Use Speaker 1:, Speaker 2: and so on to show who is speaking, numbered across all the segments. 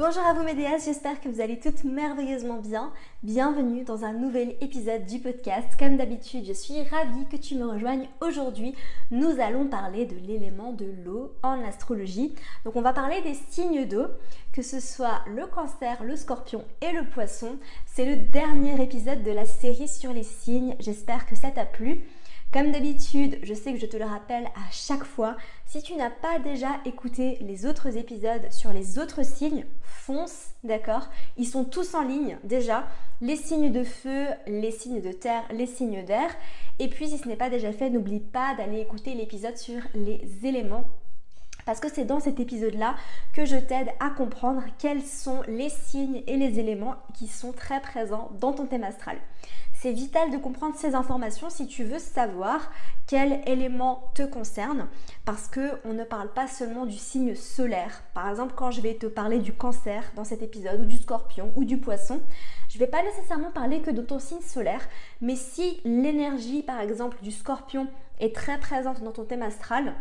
Speaker 1: Bonjour à vous mes déesses, j'espère que vous allez toutes merveilleusement bien. Bienvenue dans un nouvel épisode du podcast. Comme d'habitude, je suis ravie que tu me rejoignes aujourd'hui. Nous allons parler de l'élément de l'eau en astrologie. Donc on va parler des signes d'eau, que ce soit le cancer, le scorpion et le poisson. C'est le dernier épisode de la série sur les signes. J'espère que ça t'a plu. Comme d'habitude, je sais que je te le rappelle à chaque fois, si tu n'as pas déjà écouté les autres épisodes sur les autres signes, fonce, d'accord? Ils sont tous en ligne déjà, les signes de feu, les signes de terre, les signes d'air. Et puis si ce n'est pas déjà fait, n'oublie pas d'aller écouter l'épisode sur les éléments parce que c'est dans cet épisode-là que je t'aide à comprendre quels sont les signes et les éléments qui sont très présents dans ton thème astral. C'est vital de comprendre ces informations si tu veux savoir quel élément te concerne parce que on ne parle pas seulement du signe solaire. Par exemple, quand je vais te parler du cancer dans cet épisode ou du scorpion ou du poisson, je ne vais pas nécessairement parler que de ton signe solaire, mais si l'énergie par exemple du scorpion est très présente dans ton thème astral,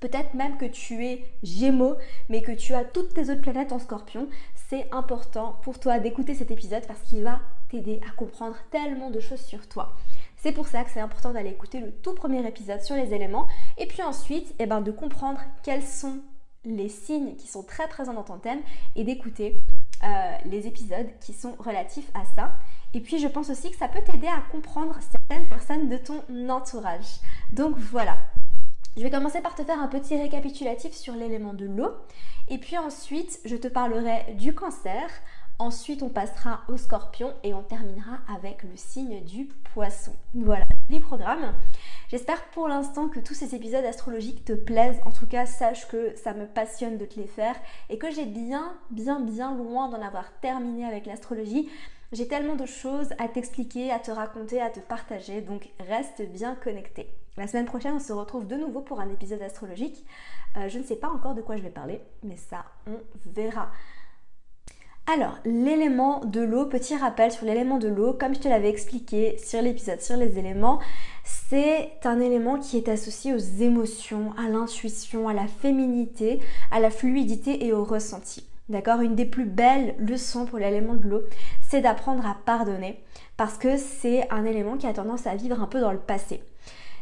Speaker 1: Peut-être même que tu es Gémeaux, mais que tu as toutes tes autres planètes en Scorpion. C'est important pour toi d'écouter cet épisode parce qu'il va t'aider à comprendre tellement de choses sur toi. C'est pour ça que c'est important d'aller écouter le tout premier épisode sur les éléments et puis ensuite eh ben, de comprendre quels sont les signes qui sont très présents dans ton thème et d'écouter euh, les épisodes qui sont relatifs à ça. Et puis je pense aussi que ça peut t'aider à comprendre certaines personnes de ton entourage. Donc voilà, je vais commencer par te faire un petit récapitulatif sur l'élément de l'eau. Et puis ensuite, je te parlerai du cancer. Ensuite, on passera au scorpion et on terminera avec le signe du poisson. Voilà, les programmes. J'espère pour l'instant que tous ces épisodes astrologiques te plaisent. En tout cas, sache que ça me passionne de te les faire et que j'ai bien, bien, bien loin d'en avoir terminé avec l'astrologie. J'ai tellement de choses à t'expliquer, à te raconter, à te partager, donc reste bien connecté. La semaine prochaine, on se retrouve de nouveau pour un épisode astrologique. Euh, je ne sais pas encore de quoi je vais parler, mais ça, on verra. Alors, l'élément de l'eau, petit rappel sur l'élément de l'eau, comme je te l'avais expliqué sur l'épisode sur les éléments, c'est un élément qui est associé aux émotions, à l'intuition, à la féminité, à la fluidité et au ressenti. D'accord? Une des plus belles leçons pour l'élément de l'eau, c'est d'apprendre à pardonner parce que c'est un élément qui a tendance à vivre un peu dans le passé.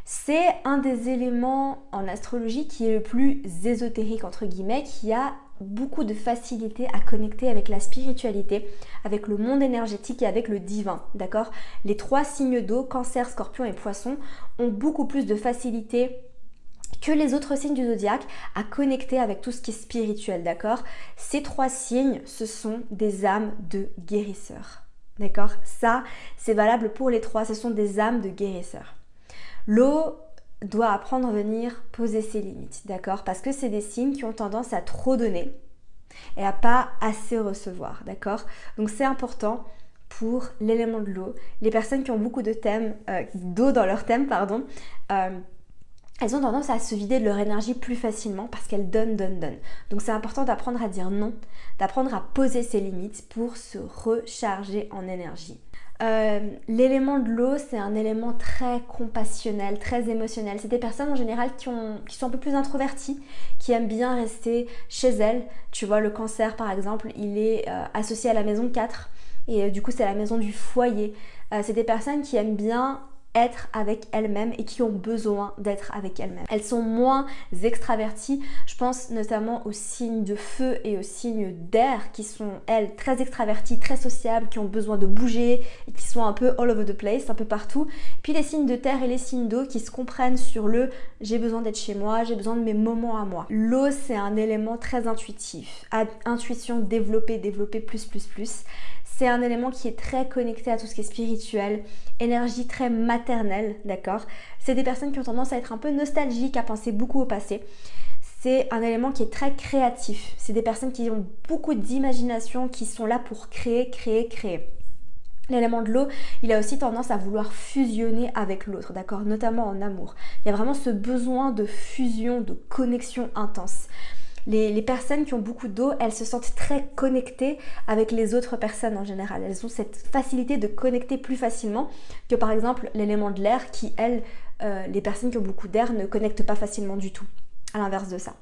Speaker 1: C'est un des éléments en astrologie qui est le plus ésotérique entre guillemets, qui a beaucoup de facilité à connecter avec la spiritualité, avec le monde énergétique et avec le divin, d'accord? Les trois signes d'eau, cancer, scorpion et poisson, ont beaucoup plus de facilité que les autres signes du zodiaque à connecter avec tout ce qui est spirituel, d'accord? Ces trois signes, ce sont des âmes de guérisseurs. D'accord? Ça, c'est valable pour les trois, ce sont des âmes de guérisseurs. L'eau doit apprendre à venir poser ses limites, d'accord? Parce que c'est des signes qui ont tendance à trop donner et à pas assez recevoir, d'accord? Donc c'est important pour l'élément de l'eau. Les personnes qui ont beaucoup de thèmes, euh, d'eau dans leur thème, pardon, euh, elles ont tendance à se vider de leur énergie plus facilement parce qu'elles donnent, donnent, donnent. Donc c'est important d'apprendre à dire non, d'apprendre à poser ses limites pour se recharger en énergie. Euh, l'élément de l'eau, c'est un élément très compassionnel, très émotionnel. C'est des personnes en général qui, ont, qui, sont un peu plus introverties, qui aiment bien rester chez elles. Tu vois, le cancer par exemple, il est euh, associé à la maison 4 et euh, du coup c'est la maison du foyer. c'est des personnes qui aiment bien être avec elles-mêmes et qui ont besoin d'être avec elles-mêmes. Elles sont moins extraverties. Je pense notamment aux signes de feu et aux signes d'air qui sont, elles, très extraverties, très sociables, qui ont besoin de bouger et qui sont un peu all over the place, un peu partout. Puis les signes de terre et les signes d'eau qui se comprennent sur le j'ai besoin d'être chez moi, j'ai besoin de mes moments à moi. L'eau, c'est un élément très intuitif. Intuition développée, développée plus, plus, plus. C'est un élément qui est très connecté à tout ce qui est spirituel, énergie très maternelle, d'accord? C'est des personnes qui ont tendance à être un peu nostalgiques, à penser beaucoup au passé. c'est un élément qui est très créatif. C'est des personnes qui ont beaucoup d'imagination, qui sont là pour créer, créer, créer. L'élément de l'eau, il a aussi tendance à vouloir fusionner avec l'autre, d'accord? Notamment en amour. Il y a vraiment ce besoin de fusion, de connexion intense. Les, personnes qui ont beaucoup d'eau, elles se sentent très connectées avec les autres personnes en général. Elles ont cette facilité de connecter plus facilement que par exemple l'élément de l'air qui, elles, euh, les personnes qui ont beaucoup d'air ne connectent pas facilement du tout. À l'inverse de ça.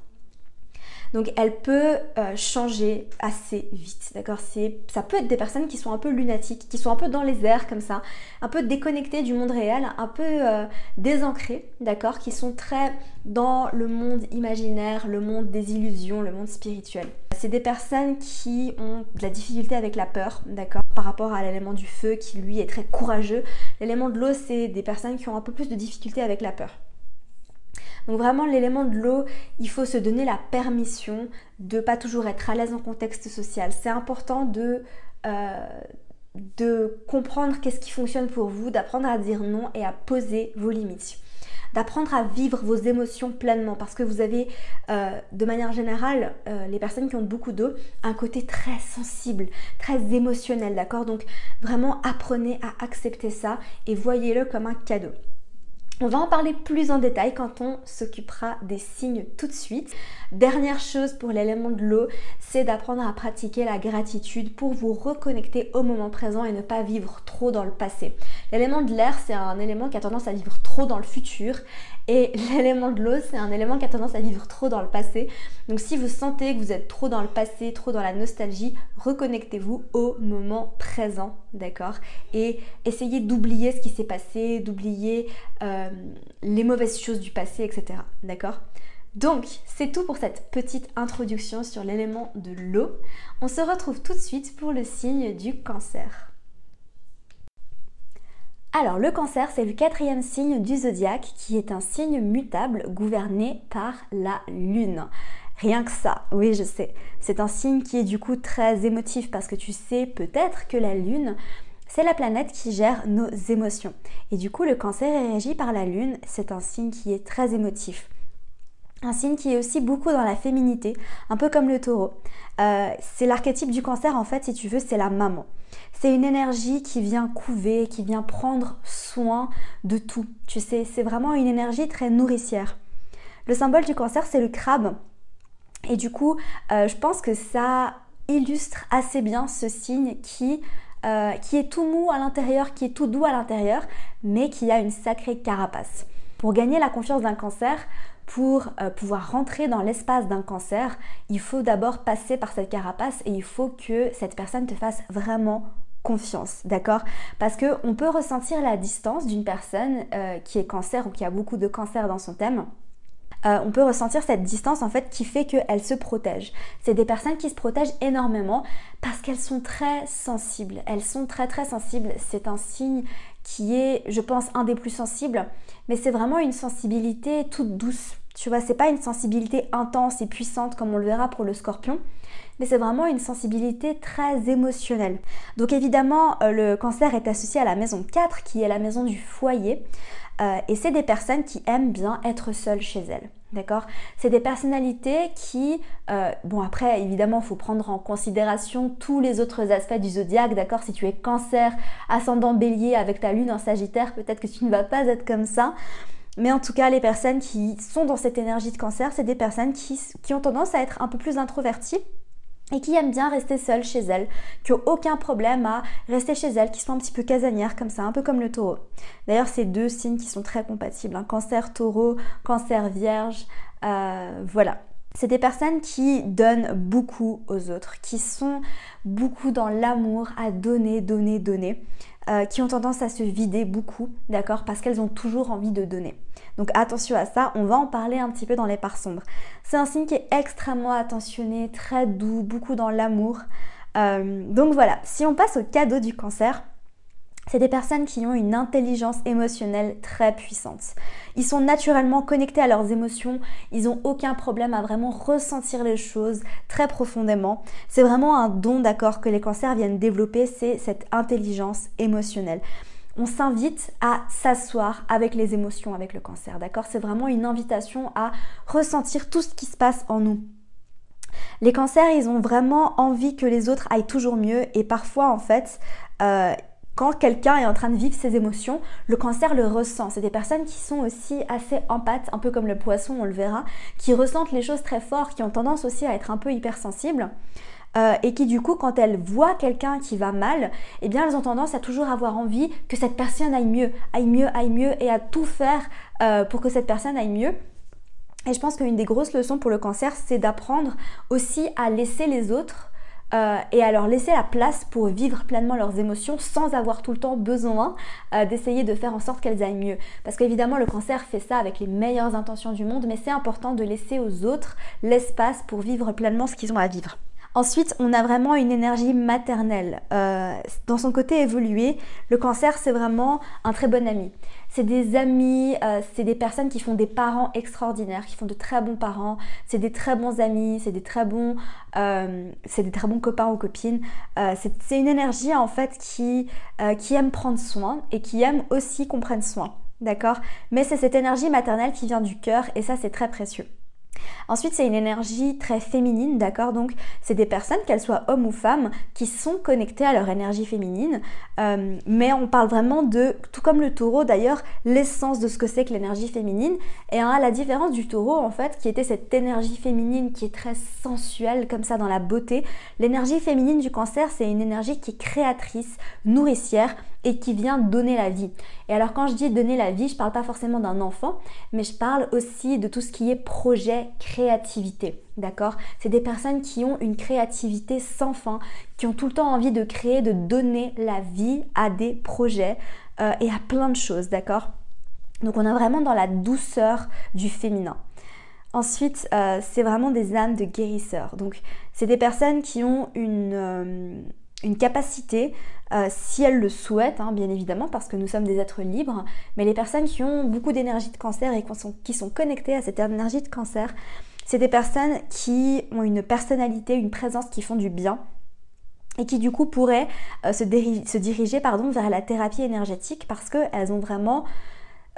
Speaker 1: Donc elle peut euh, changer assez vite, d'accord? Ça peut être des personnes qui sont un peu lunatiques, qui sont un peu dans les airs comme ça, un peu déconnectées du monde réel, un peu euh, désancrées, d'accord? Qui sont très dans le monde imaginaire, le monde des illusions, le monde spirituel. C'est des personnes qui ont de la difficulté avec la peur, d'accord? Par rapport à l'élément du feu qui lui est très courageux. L'élément de l'eau, c'est des personnes qui ont un peu plus de difficulté avec la peur. Donc vraiment l'élément de l'eau, il faut se donner la permission de pas toujours être à l'aise en contexte social. C'est important de, euh, de comprendre qu'est-ce qui fonctionne pour vous, d'apprendre à dire non et à poser vos limites d'apprendre à vivre vos émotions pleinement parce que vous avez euh, de manière générale euh, les personnes qui ont beaucoup d'eau un côté très sensible, très émotionnel, d'accord? Donc vraiment apprenez à accepter ça et voyez-le comme un cadeau. On va en parler plus en détail quand on s'occupera des signes tout de suite. Dernière chose pour l'élément de l'eau, c'est d'apprendre à pratiquer la gratitude pour vous reconnecter au moment présent et ne pas vivre trop dans le passé. L'élément de l'air, c'est un élément qui a tendance à vivre trop dans le futur et l'élément de l'eau, c'est un élément qui a tendance à vivre trop dans le passé. Donc si vous sentez que vous êtes trop dans le passé, trop dans la nostalgie, reconnectez-vous au moment présent, d'accord? Et essayez d'oublier ce qui s'est passé, d'oublier euh, les mauvaises choses du passé, etc. D'accord? Donc, c'est tout pour cette petite introduction sur l'élément de l'eau. On se retrouve tout de suite pour le signe du cancer. Alors le cancer, c'est le quatrième signe du zodiaque qui est un signe mutable gouverné par la lune. Rien que ça, oui je sais. C'est un signe qui est du coup très émotif parce que tu sais peut-être que la lune, c'est la planète qui gère nos émotions. Et du coup le cancer est régi par la lune, c'est un signe qui est très émotif. Un signe qui est aussi beaucoup dans la féminité, un peu comme le taureau. Euh, c'est l'archétype du cancer en fait, si tu veux, c'est la maman. C'est une énergie qui vient couver, qui vient prendre soin de tout. Tu sais, c'est vraiment une énergie très nourricière. Le symbole du cancer, c'est le crabe. Et du coup, euh, je pense que ça illustre assez bien ce signe qui, euh, qui est tout mou à l'intérieur, qui est tout doux à l'intérieur, mais qui a une sacrée carapace. Pour gagner la confiance d'un cancer, pour euh, pouvoir rentrer dans l'espace d'un cancer, il faut d'abord passer par cette carapace et il faut que cette personne te fasse vraiment confiance, d'accord? Parce que on peut ressentir la distance d'une personne euh, qui est cancer ou qui a beaucoup de cancer dans son thème. Euh, on peut ressentir cette distance en fait qui fait qu'elle se protège. C'est des personnes qui se protègent énormément parce qu'elles sont très sensibles. Elles sont très très sensibles. C'est un signe qui est, je pense, un des plus sensibles, mais c'est vraiment une sensibilité toute douce. Tu vois, c'est pas une sensibilité intense et puissante comme on le verra pour le scorpion, mais c'est vraiment une sensibilité très émotionnelle. Donc évidemment, euh, le cancer est associé à la maison 4 qui est la maison du foyer. Euh, et c'est des personnes qui aiment bien être seules chez elles. D'accord? C'est des personnalités qui, euh, bon après évidemment il faut prendre en considération tous les autres aspects du zodiaque, d'accord? Si tu es cancer, ascendant bélier avec ta lune en sagittaire, peut-être que tu ne vas pas être comme ça. Mais en tout cas, les personnes qui sont dans cette énergie de cancer, c'est des personnes qui, ont tendance à être un peu plus introverties et qui aiment bien rester seules chez elles, qui n'ont aucun problème à rester chez elles, qui sont un petit peu casanières comme ça, un peu comme le taureau. D'ailleurs, c'est deux signes qui sont très compatibles, hein. cancer taureau, cancer vierge, euh, voilà. C'est des personnes qui donnent beaucoup aux autres, qui sont beaucoup dans l'amour à donner, donner, donner. Euh, qui ont tendance à se vider beaucoup, d'accord, parce qu'elles ont toujours envie de donner. Donc attention à ça, on va en parler un petit peu dans les parts sombres. C'est un signe qui est extrêmement attentionné, très doux, beaucoup dans l'amour. Euh, donc voilà, si on passe au cadeau du cancer, c'est des personnes qui ont une intelligence émotionnelle très puissante. Ils sont naturellement connectés à leurs émotions, ils n'ont aucun problème à vraiment ressentir les choses très profondément. C'est vraiment un don d'accord que les cancers viennent développer, c'est cette intelligence émotionnelle. on s'invite à s'asseoir avec les émotions, avec le cancer, d'accord? C'est vraiment une invitation à ressentir tout ce qui se passe en nous. Les cancers, ils ont vraiment envie que les autres aillent toujours mieux et parfois, en fait, euh, quand quelqu'un est en train de vivre ses émotions, le cancer le ressent. C'est des personnes qui sont aussi assez empathes, un peu comme le poisson, on le verra, qui ressentent les choses très fort, qui ont tendance aussi à être un peu hypersensibles. Euh, et qui du coup quand elles voient quelqu'un qui va mal, eh bien elles ont tendance à toujours avoir envie que cette personne aille mieux, aille mieux, aille mieux et à tout faire euh, pour que cette personne aille mieux. Et je pense qu'une des grosses leçons pour le cancer, c'est d'apprendre aussi à laisser les autres euh, et à leur laisser la place pour vivre pleinement leurs émotions sans avoir tout le temps besoin euh, d'essayer de faire en sorte qu'elles aillent mieux. Parce qu'évidemment, le cancer fait ça avec les meilleures intentions du monde, mais c'est important de laisser aux autres l'espace pour vivre pleinement ce qu'ils ont à vivre. Ensuite, on a vraiment une énergie maternelle. Euh, dans son côté évolué, le cancer, c'est vraiment un très bon ami. C'est des amis, euh, c'est des personnes qui font des parents extraordinaires, qui font de très bons parents, c'est des très bons amis, c'est des très bons, euh, c'est des très bons copains ou copines. c'est une énergie en fait qui, qui aime prendre soin et qui aime aussi qu'on prenne soin. D'accord? Mais c'est cette énergie maternelle qui vient du cœur et ça c'est très précieux. Ensuite, c'est une énergie très féminine, d'accord Donc, c'est des personnes, qu'elles soient hommes ou femmes, qui sont connectées à leur énergie féminine. Euh, mais on parle vraiment de, tout comme le taureau d'ailleurs, l'essence de ce que c'est que l'énergie féminine. Et à la différence du taureau, en fait, qui était cette énergie féminine qui est très sensuelle, comme ça, dans la beauté, l'énergie féminine du cancer, c'est une énergie qui est créatrice, nourricière et qui vient donner la vie. Et alors quand je dis donner la vie, je parle pas forcément d'un enfant, mais je parle aussi de tout ce qui est projet, créativité. D'accord? C'est des personnes qui ont une créativité sans fin, qui ont tout le temps envie de créer, de donner la vie à des projets euh, et à plein de choses, d'accord? Donc on est vraiment dans la douceur du féminin. Ensuite, euh, c'est vraiment des âmes de guérisseurs. Donc, c'est des personnes qui ont une, euh, une capacité, euh, si elles le souhaitent, hein, bien évidemment, parce que nous sommes des êtres libres, mais les personnes qui ont beaucoup d'énergie de cancer et qui sont, connectées à cette énergie de cancer, c'est des personnes qui ont une personnalité, une présence qui font du bien et qui du coup pourraient euh, se, diriger vers la thérapie énergétique parce qu'elles.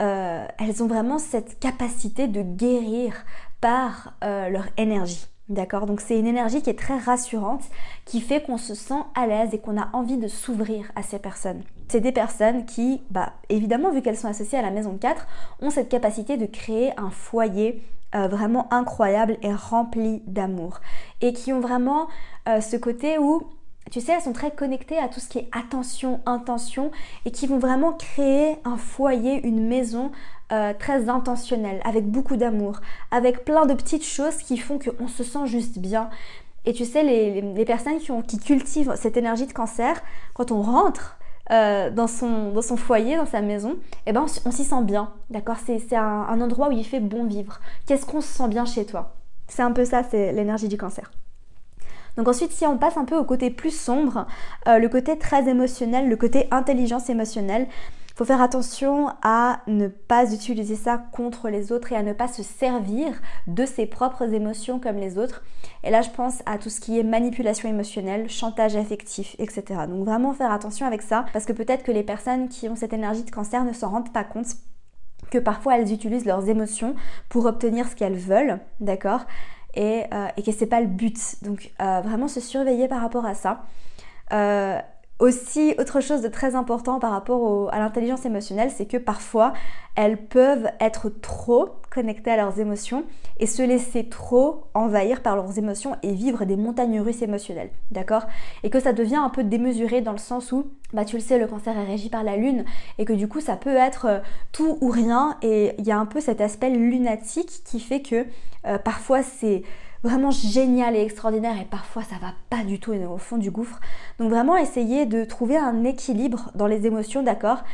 Speaker 1: Euh, ont vraiment cette capacité de guérir par leur énergie. D'accord Donc c'est une énergie qui est très rassurante, qui fait qu'on se sent à l'aise et qu'on a envie de s'ouvrir à ces personnes. C'est des personnes qui, bah, évidemment, vu qu'elles sont associées à la maison 4, ont cette capacité de créer un foyer euh, vraiment incroyable et rempli d'amour. Et qui ont vraiment euh, ce côté où tu sais, elles sont très connectées à tout ce qui est attention, intention, et qui vont vraiment créer un foyer, une maison euh, très intentionnelle, avec beaucoup d'amour, avec plein de petites choses qui font qu'on se sent juste bien. Et tu sais, les, personnes qui, ont, qui, cultivent cette énergie de cancer, quand on rentre euh, dans, son, dans son foyer, dans sa maison, eh ben on, s'y sent bien, d'accord? C'est un, un endroit où il fait bon vivre. Qu'est-ce qu'on se sent bien chez toi? C'est un peu ça, c'est l'énergie du cancer. Donc ensuite, si on passe un peu au côté plus sombre, euh, le côté très émotionnel, le côté intelligence émotionnelle, il faut faire attention à ne pas utiliser ça contre les autres et à ne pas se servir de ses propres émotions comme les autres. Et là, je pense à tout ce qui est manipulation émotionnelle, chantage affectif, etc. Donc vraiment faire attention avec ça parce que peut-être que les personnes qui ont cette énergie de cancer ne s'en rendent pas compte que parfois elles utilisent leurs émotions pour obtenir ce qu'elles veulent, d'accord? Et, euh, et que c'est pas le but. Donc euh, vraiment se surveiller par rapport à ça. Euh, aussi, autre chose de très important par rapport à l'intelligence émotionnelle, c'est que parfois elles peuvent être trop connectées à leurs émotions et se laisser trop envahir par leurs émotions et vivre des montagnes russes émotionnelles, d'accord? Et que ça devient un peu démesuré dans le sens où, bah tu le sais, le cancer est régi par la lune et que du coup ça peut être euh, tout ou rien et il y a un peu cet aspect lunatique qui fait que euh, parfois c'est vraiment génial et extraordinaire et parfois ça va pas du tout au fond du gouffre. Donc vraiment essayer de trouver un équilibre dans les émotions, d'accord?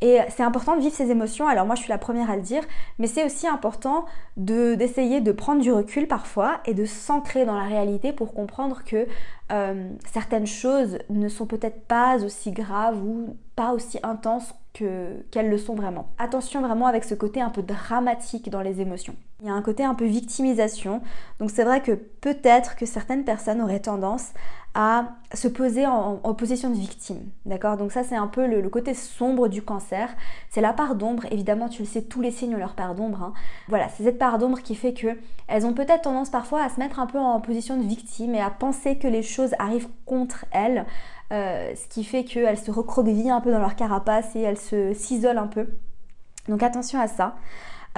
Speaker 1: Et c'est important de vivre ses émotions, alors moi je suis la première à le dire, mais c'est aussi important d'essayer de, prendre du recul parfois et de s'ancrer dans la réalité pour comprendre que euh, certaines choses ne sont peut-être pas aussi graves ou pas aussi intenses qu'elles le sont vraiment. Attention vraiment avec ce côté un peu dramatique dans les émotions. Il y a un côté un peu victimisation, donc c'est vrai que peut-être que certaines personnes auraient tendance à se poser en, position de victime. D'accord? Donc ça c'est un peu le, côté sombre du cancer. C'est la part d'ombre. Évidemment, tu le sais, tous les signes ont leur part d'ombre. Hein. Voilà, c'est cette part d'ombre qui fait que elles ont peut-être tendance parfois à se mettre un peu en position de victime et à penser que les choses arrivent contre elles. Euh, ce qui fait qu'elles se recroquevillent un peu dans leur carapace et elles se s'isolent un peu. Donc attention à ça.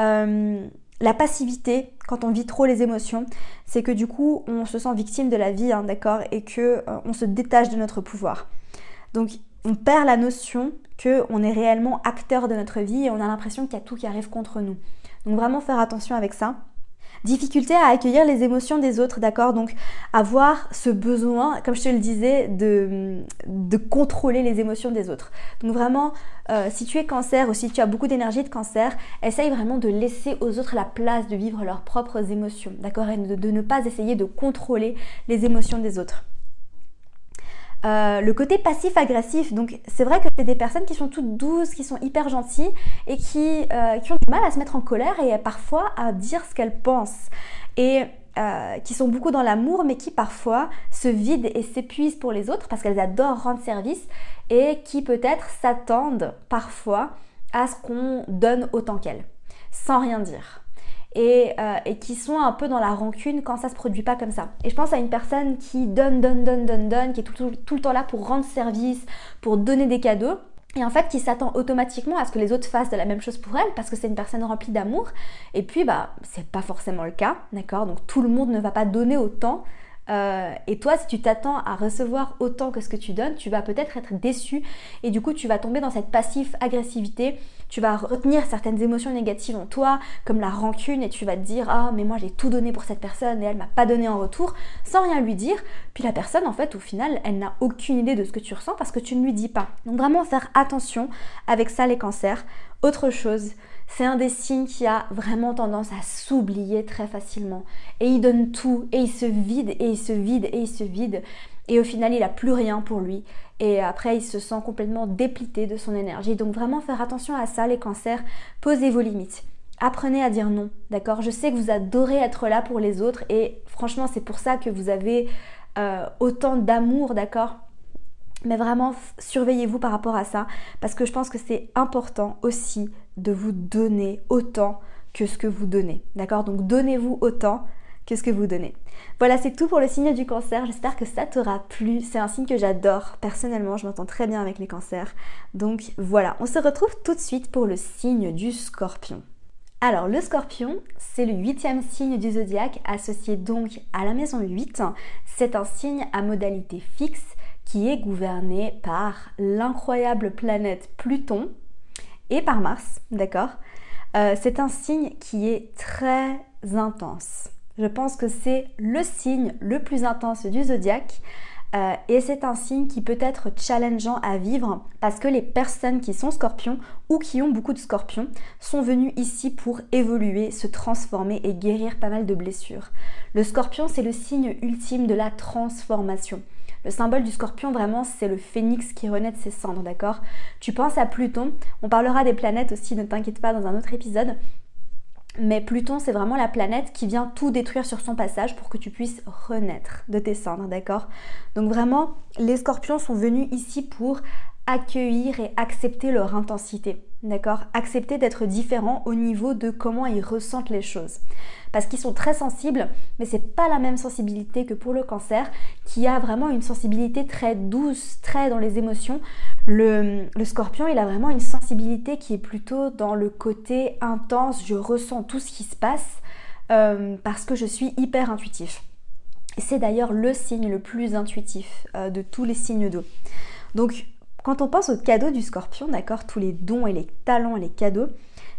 Speaker 1: Euh, la passivité, quand on vit trop les émotions, c'est que du coup, on se sent victime de la vie, hein, d'accord, et que euh, on se détache de notre pouvoir. Donc, on perd la notion que on est réellement acteur de notre vie et on a l'impression qu'il y a tout qui arrive contre nous. Donc, vraiment faire attention avec ça. Difficulté à accueillir les émotions des autres, d'accord? Donc avoir ce besoin, comme je te le disais, de, contrôler les émotions des autres. Donc vraiment, euh, si tu es cancer ou si tu as beaucoup d'énergie de cancer, essaye vraiment de laisser aux autres la place de vivre leurs propres émotions, d'accord? Et de ne pas essayer de contrôler les émotions des autres. Euh, le côté passif-agressif, donc c'est vrai que c'est des personnes qui sont toutes douces, qui sont hyper gentilles et qui, euh, qui, ont du mal à se mettre en colère et parfois à dire ce qu'elles pensent. Et euh, qui sont beaucoup dans l'amour, mais qui parfois se vident et s'épuisent pour les autres parce qu'elles adorent rendre service et qui peut-être s'attendent parfois à ce qu'on donne autant qu'elles, sans rien dire. Euh, et, qui sont un peu dans la rancune quand ça se produit pas comme ça. Et je pense à une personne qui donne, donne, donne, donne, donne, qui est tout, le temps là pour rendre service, pour donner des cadeaux. Et en fait, qui s'attend automatiquement à ce que les autres fassent de la même chose pour elle parce que c'est une personne remplie d'amour. Et puis, bah, c'est pas forcément le cas, d'accord? Donc tout le monde ne va pas donner autant. Euh, et toi, si tu t'attends à recevoir autant que ce que tu donnes, tu vas peut-être être déçu et du coup, tu vas tomber dans cette passive agressivité. Tu vas retenir certaines émotions négatives en toi, comme la rancune, et tu vas te dire Ah, mais moi j'ai tout donné pour cette personne et elle m'a pas donné en retour, sans rien lui dire. Puis la personne, en fait, au final, elle n'a aucune idée de ce que tu ressens parce que tu ne lui dis pas. Donc, vraiment faire attention avec ça, les cancers. Autre chose, c'est un des signes qui a vraiment tendance à s'oublier très facilement. Et il donne tout, et il se vide, et il se vide, et il se vide. Et au final, il n'a plus rien pour lui. Et après, il se sent complètement déplité de son énergie. Donc vraiment faire attention à ça, les cancers. Posez vos limites. Apprenez à dire non, d'accord? Je sais que vous adorez être là pour les autres et franchement, c'est pour ça que vous avez euh, autant d'amour, d'accord? Mais vraiment, surveillez-vous par rapport à ça, parce que je pense que c'est important aussi de vous donner autant que ce que vous donnez. D'accord? Donc donnez-vous autant que ce que vous donnez. Voilà, c'est tout pour le signe du cancer. J'espère que ça t'aura plu. C'est un signe que j'adore. Personnellement, je m'entends très bien avec les cancers. Donc voilà, on se retrouve tout de suite pour le signe du scorpion. Alors le scorpion, c'est le huitième signe du zodiaque, associé donc à la maison 8. C'est un signe à modalité fixe qui est gouverné par l'incroyable planète Pluton et par Mars, d'accord euh, C'est un signe qui est très intense. Je pense que c'est le signe le plus intense du zodiaque. Euh, et c'est un signe qui peut être challengeant à vivre parce que les personnes qui sont scorpions ou qui ont beaucoup de scorpions sont venues ici pour évoluer, se transformer et guérir pas mal de blessures. Le scorpion, c'est le signe ultime de la transformation. Le symbole du scorpion, vraiment, c'est le phénix qui renaît de ses cendres, d'accord? Tu penses à Pluton, on parlera des planètes aussi, ne t'inquiète pas, dans un autre épisode. Mais Pluton, c'est vraiment la planète qui vient tout détruire sur son passage pour que tu puisses renaître de tes cendres, d'accord? Donc vraiment, les scorpions sont venus ici pour accueillir et accepter leur intensité. D'accord? Accepter d'être différents au niveau de comment ils ressentent les choses. Parce qu'ils sont très sensibles, mais c'est pas la même sensibilité que pour le cancer, qui a vraiment une sensibilité très douce, très dans les émotions. Le, scorpion, il a vraiment une sensibilité qui est plutôt dans le côté intense, je ressens tout ce qui se passe euh, parce que je suis hyper intuitif. C'est d'ailleurs le signe le plus intuitif euh, de tous les signes d'eau. Donc quand on pense aux cadeaux du scorpion, d'accord, tous les dons et les talents et les cadeaux,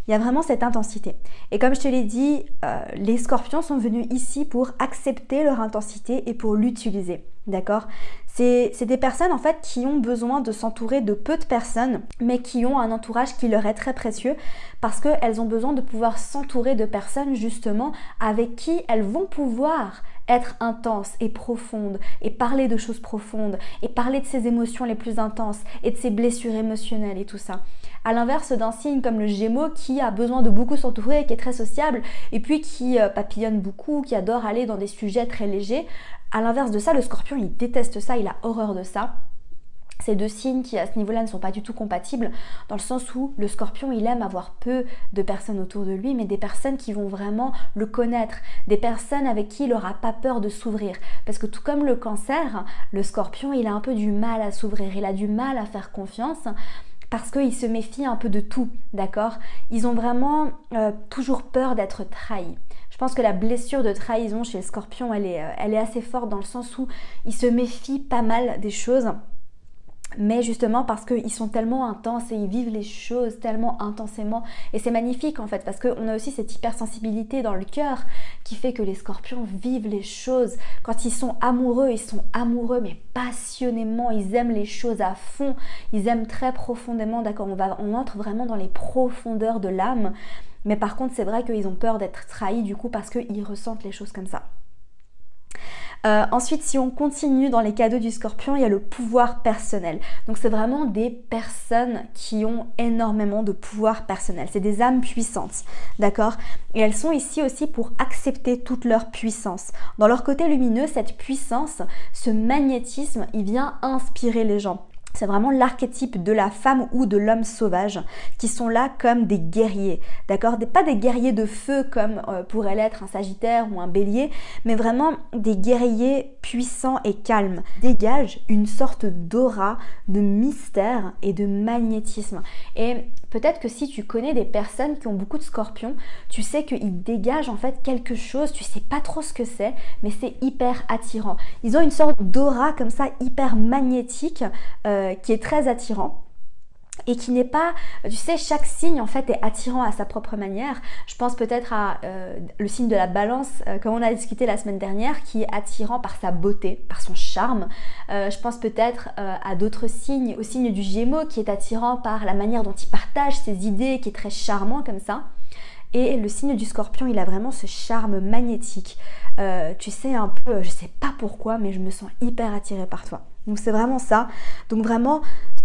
Speaker 1: il y a vraiment cette intensité. Et comme je te l'ai dit, euh, les scorpions sont venus ici pour accepter leur intensité et pour l'utiliser. D'accord C'est des personnes en fait qui ont besoin de s'entourer de peu de personnes, mais qui ont un entourage qui leur est très précieux parce qu'elles ont besoin de pouvoir s'entourer de personnes justement avec qui elles vont pouvoir être intense et profonde et parler de choses profondes et parler de ses émotions les plus intenses et de ses blessures émotionnelles et tout ça. À l'inverse d'un signe comme le Gémeaux qui a besoin de beaucoup s'entourer, qui est très sociable et puis qui euh, papillonne beaucoup, qui adore aller dans des sujets très légers. À l'inverse de ça, le Scorpion, il déteste ça, il a horreur de ça ces deux signes qui à ce niveau-là ne sont pas du tout compatibles, dans le sens où le scorpion, il aime avoir peu de personnes autour de lui, mais des personnes qui vont vraiment le connaître, des personnes avec qui il n'aura pas peur de s'ouvrir. Parce que tout comme le cancer, le scorpion, il a un peu du mal à s'ouvrir, il a du mal à faire confiance parce qu'il se méfie un peu de tout, d'accord? Ils ont vraiment euh, toujours peur d'être trahis. Je pense que la blessure de trahison chez le scorpion, elle est, euh, elle est assez forte dans le sens où il se méfie pas mal des choses mais justement parce qu'ils sont tellement intenses et ils vivent les choses tellement intensément. Et c'est magnifique en fait, parce qu'on a aussi cette hypersensibilité dans le cœur qui fait que les scorpions vivent les choses. Quand ils sont amoureux, ils sont amoureux, mais passionnément. Ils aiment les choses à fond. Ils aiment très profondément, d'accord on, on entre vraiment dans les profondeurs de l'âme. Mais par contre, c'est vrai qu'ils ont peur d'être trahis du coup parce qu'ils ressentent les choses comme ça. Euh, ensuite, si on continue dans les cadeaux du scorpion, il y a le pouvoir personnel. Donc c'est vraiment des personnes qui ont énormément de pouvoir personnel. C'est des âmes puissantes, d'accord? Et elles sont ici aussi pour accepter toute leur puissance. Dans leur côté lumineux, cette puissance, ce magnétisme, il vient inspirer les gens. C'est vraiment l'archétype de la femme ou de l'homme sauvage qui sont là comme des guerriers, d'accord? Pas des guerriers de feu comme euh, pourrait l'être un sagittaire ou un bélier, mais vraiment des guerriers puissants et calmes. Dégagent une sorte d'aura, de mystère et de magnétisme. Peut-être que si tu connais des personnes qui ont beaucoup de scorpions, tu sais qu'ils dégagent en fait quelque chose, tu sais pas trop ce que c'est, mais c'est hyper attirant. Ils ont une sorte d'aura comme ça hyper magnétique euh, qui est très attirant et qui n'est pas, tu sais, chaque signe en fait est attirant à sa propre manière. Je pense peut-être à euh, le signe de la balance, euh, comme on a discuté la semaine dernière, qui est attirant par sa beauté, par son charme. Euh, je pense peut-être à d'autres signes, au signe du Gémeaux, qui est attirant par la manière dont il partage ses idées, qui est très charmant comme ça. Et le signe du scorpion, il a vraiment ce charme magnétique. tu sais, un peu, je sais pas pourquoi, mais je me sens hyper attirée par toi. Donc c'est vraiment ça. Donc vraiment,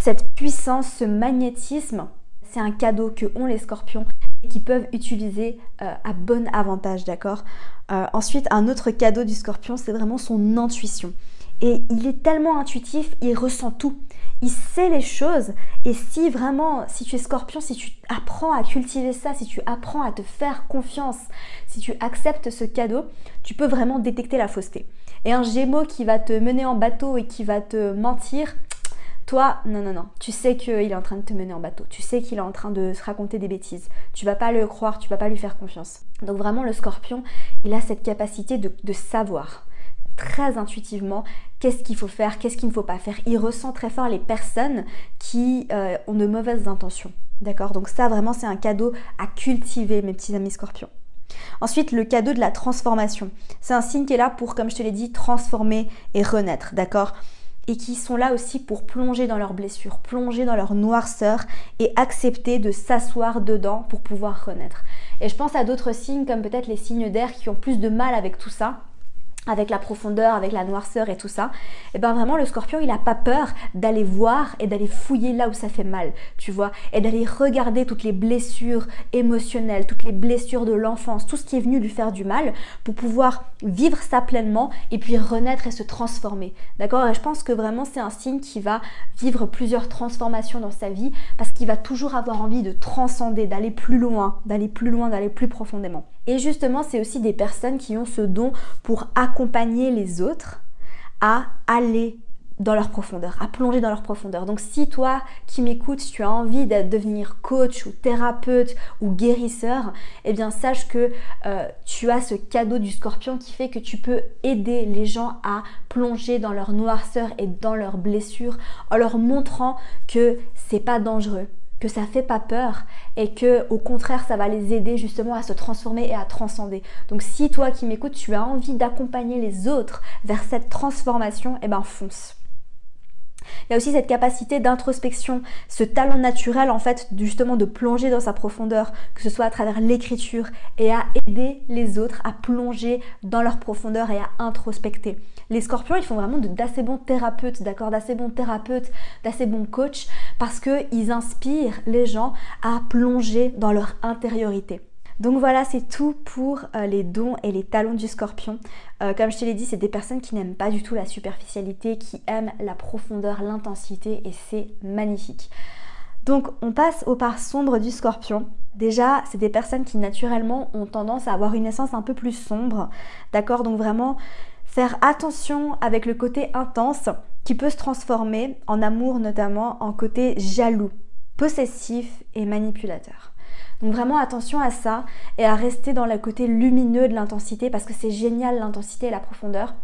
Speaker 1: cette puissance, ce magnétisme, c'est un cadeau que ont les scorpions et qui peuvent utiliser euh, à bon avantage, d'accord? Euh, Ensuite, un autre cadeau du scorpion, c'est vraiment son intuition. Et il est tellement intuitif, il ressent tout. Il sait les choses. Et si vraiment, si tu es scorpion, si tu apprends à cultiver ça, si tu apprends à te faire confiance, si tu acceptes ce cadeau, tu peux vraiment détecter la fausseté. Et un gémeau qui va te mener en bateau et qui va te mentir, toi, non, non, non. Tu sais qu'il est en train de te mener en bateau. Tu sais qu'il est en train de se raconter des bêtises. Tu vas pas le croire, tu vas pas lui faire confiance. Donc vraiment, le scorpion, il a cette capacité de, savoir très intuitivement qu'est-ce qu'il faut faire, qu'est-ce qu'il ne faut pas faire. Il ressent très fort les personnes qui euh, ont de mauvaises intentions. D'accord? Donc ça, vraiment, c'est un cadeau à cultiver, mes petits amis scorpions. Ensuite, le cadeau de la transformation. C'est un signe qui est là pour, comme je te l'ai dit, transformer et renaître, d'accord? Et qui sont là aussi pour plonger dans leurs blessures, plonger dans leur noirceur et accepter de s'asseoir dedans pour pouvoir renaître. Et je pense à d'autres signes comme peut-être les signes d'air qui ont plus de mal avec tout ça avec la profondeur, avec la noirceur et tout ça, et eh ben vraiment le scorpion il a pas peur d'aller voir et d'aller fouiller là où ça fait mal, tu vois, et d'aller regarder toutes les blessures émotionnelles, toutes les blessures de l'enfance, tout ce qui est venu lui faire du mal pour pouvoir vivre ça pleinement et puis renaître et se transformer. D'accord? Et je pense que vraiment c'est un signe qui va vivre plusieurs transformations dans sa vie parce qu'il va toujours avoir envie de transcender, d'aller plus loin, d'aller plus loin, d'aller plus profondément. Et justement, c'est aussi des personnes qui ont ce don pour accompagner les autres à aller dans leur profondeur, à plonger dans leur profondeur. Donc si toi qui m'écoutes, tu as envie de devenir coach ou thérapeute ou guérisseur, eh bien sache que euh, tu as ce cadeau du scorpion qui fait que tu peux aider les gens à plonger dans leur noirceur et dans leurs blessures en leur montrant que c'est pas dangereux, que ça fait pas peur et que au contraire ça va les aider justement à se transformer et à transcender. Donc si toi qui m'écoutes, tu as envie d'accompagner les autres vers cette transformation, eh ben fonce. Il y a aussi cette capacité d'introspection, ce talent naturel en fait justement de plonger dans sa profondeur, que ce soit à travers l'écriture et à aider les autres à plonger dans leur profondeur et à introspecter. Les scorpions, ils font vraiment d'assez bons thérapeutes, d'accord, d'assez bons thérapeutes, d'assez bons coachs, parce qu'ils inspirent les gens à plonger dans leur intériorité. Donc voilà, c'est tout pour euh, les dons et les talons du scorpion. Euh, comme je te l'ai dit, c'est des personnes qui n'aiment pas du tout la superficialité, qui aiment la profondeur, l'intensité et c'est magnifique. Donc on passe aux parts sombres du scorpion. Déjà, c'est des personnes qui naturellement ont tendance à avoir une essence un peu plus sombre. D'accord? Donc vraiment faire attention avec le côté intense qui peut se transformer en amour notamment en côté jaloux, possessif et manipulateur. Donc vraiment attention à ça et à rester dans le côté lumineux de l'intensité parce que c'est génial l'intensité et la profondeur.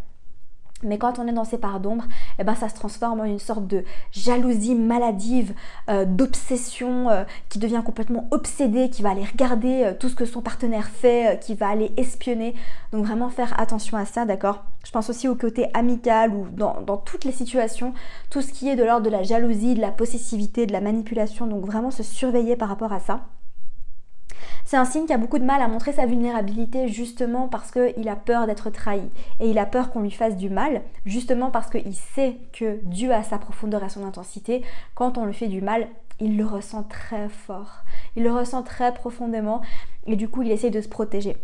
Speaker 1: Mais quand on est dans ces parts d'ombre, eh ben ça se transforme en une sorte de jalousie maladive, euh, d'obsession euh, qui devient complètement obsédée, qui va aller regarder euh, tout ce que son partenaire fait, qui va aller espionner. Donc vraiment faire attention à ça, d'accord? Je pense aussi au côté amical ou dans, dans toutes les situations, tout ce qui est de l'ordre de la jalousie, de la possessivité, de la manipulation. Donc vraiment se surveiller par rapport à ça. C'est un signe qui a beaucoup de mal à montrer sa vulnérabilité justement parce qu'il a peur d'être trahi et il a peur qu'on lui fasse du mal, justement parce qu'il sait que dû à sa profondeur et à son intensité, quand on lui fait du mal, il le ressent très fort, il le ressent très profondément et du coup il essaie de se protéger.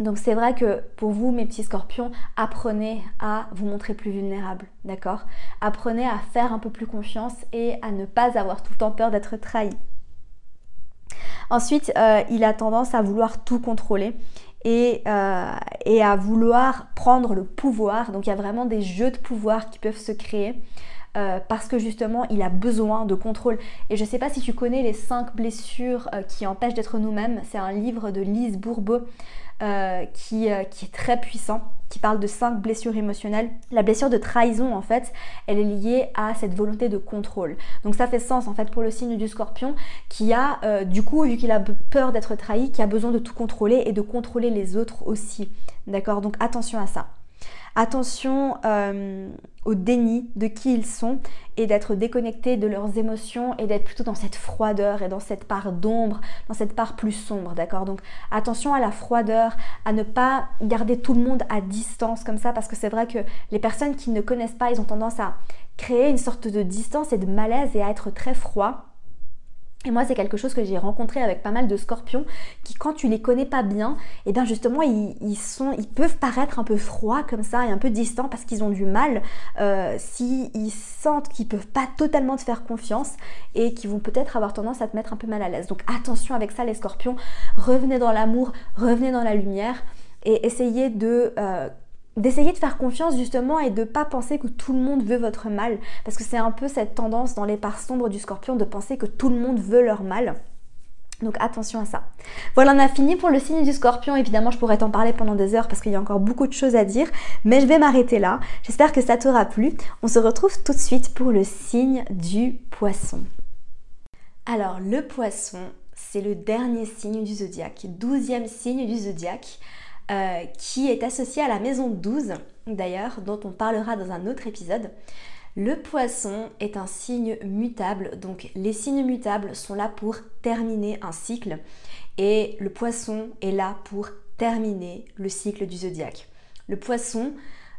Speaker 1: Donc c'est vrai que pour vous, mes petits scorpions, apprenez à vous montrer plus vulnérable, d'accord? Apprenez à faire un peu plus confiance et à ne pas avoir tout le temps peur d'être trahi. Ensuite, euh, il a tendance à vouloir tout contrôler. Et, euh, et, à vouloir prendre le pouvoir. Donc il y a vraiment des jeux de pouvoir qui peuvent se créer. Euh, parce que justement il a besoin de contrôle. Et je ne sais pas si tu connais les 5 blessures qui empêchent d'être nous-mêmes. C'est un livre de Lise Bourbeau qui, qui, est très puissant qui parle de cinq blessures émotionnelles. La blessure de trahison, en fait, elle est liée à cette volonté de contrôle. Donc ça fait sens, en fait, pour le signe du scorpion, qui a, euh, du coup, vu qu'il a peur d'être trahi, qui a besoin de tout contrôler et de contrôler les autres aussi. D'accord? Donc attention à ça. Attention euh, au déni de qui ils sont et d'être déconnecté de leurs émotions et d'être plutôt dans cette froideur et dans cette part d'ombre, dans cette part plus sombre, d'accord? Donc attention à la froideur, à ne pas garder tout le monde à distance comme ça parce que c'est vrai que les personnes qui ne connaissent pas, ils ont tendance à créer une sorte de distance et de malaise et à être très froid. Et moi, c'est quelque chose que j'ai rencontré avec pas mal de scorpions qui, quand tu les connais pas bien, et eh bien justement, ils, sont, ils peuvent paraître un peu froids comme ça et un peu distants parce qu'ils ont du mal euh, s'ils sentent qu'ils peuvent pas totalement te faire confiance et qui vont peut-être avoir tendance à te mettre un peu mal à l'aise. Donc attention avec ça, les scorpions. Revenez dans l'amour, revenez dans la lumière et essayez de euh, d'essayer de faire confiance justement et de pas penser que tout le monde veut votre mal parce que c'est un peu cette tendance dans les parts sombres du scorpion de penser que tout le monde veut leur mal. Donc attention à ça. Voilà, on a fini pour le signe du scorpion. Évidemment, je pourrais t'en parler pendant des heures parce qu'il y a encore beaucoup de choses à dire, mais je vais m'arrêter là. J'espère que ça t'aura plu. On se retrouve tout de suite pour le signe du poisson. Alors, le poisson, c'est le dernier signe du zodiaque, douzième signe du zodiaque. Euh, qui est associé à la maison 12 d'ailleurs, dont on parlera dans un autre épisode. Le poisson est un signe mutable, donc les signes mutables sont là pour terminer un cycle et le poisson est là pour terminer le cycle du zodiaque. Le poisson,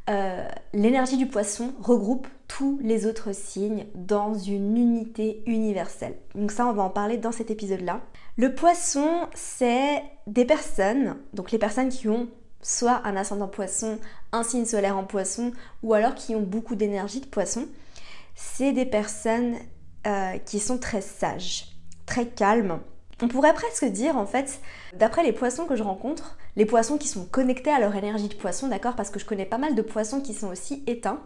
Speaker 1: euh, l'énergie du poisson regroupe tous les autres signes dans une unité universelle. Donc ça, on va en parler dans cet épisode-là. Le poisson, c'est des personnes, donc les personnes qui ont soit un ascendant poisson, un signe solaire en poisson, ou alors qui ont beaucoup d'énergie de poisson. C'est des personnes euh, qui sont très sages, très calmes. On pourrait presque dire en fait, d'après les poissons que je rencontre, les poissons qui sont connectés à leur énergie de poisson, d'accord Parce que je connais pas mal de poissons qui sont aussi éteints.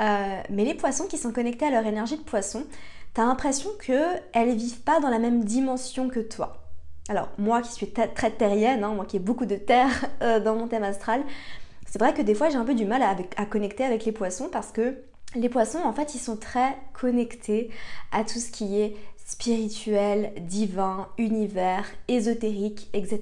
Speaker 1: Euh, mais les poissons qui sont connectés à leur énergie de poisson, t'as l'impression qu'elles vivent pas dans la même dimension que toi. Alors moi qui suis très terrienne, hein, moi qui ai beaucoup de terre euh, dans mon thème astral, c'est vrai que des fois j'ai un peu du mal à, connecter avec les poissons parce que les poissons en fait ils sont très connectés à tout ce qui est spirituel, divin, univers, ésotérique, etc.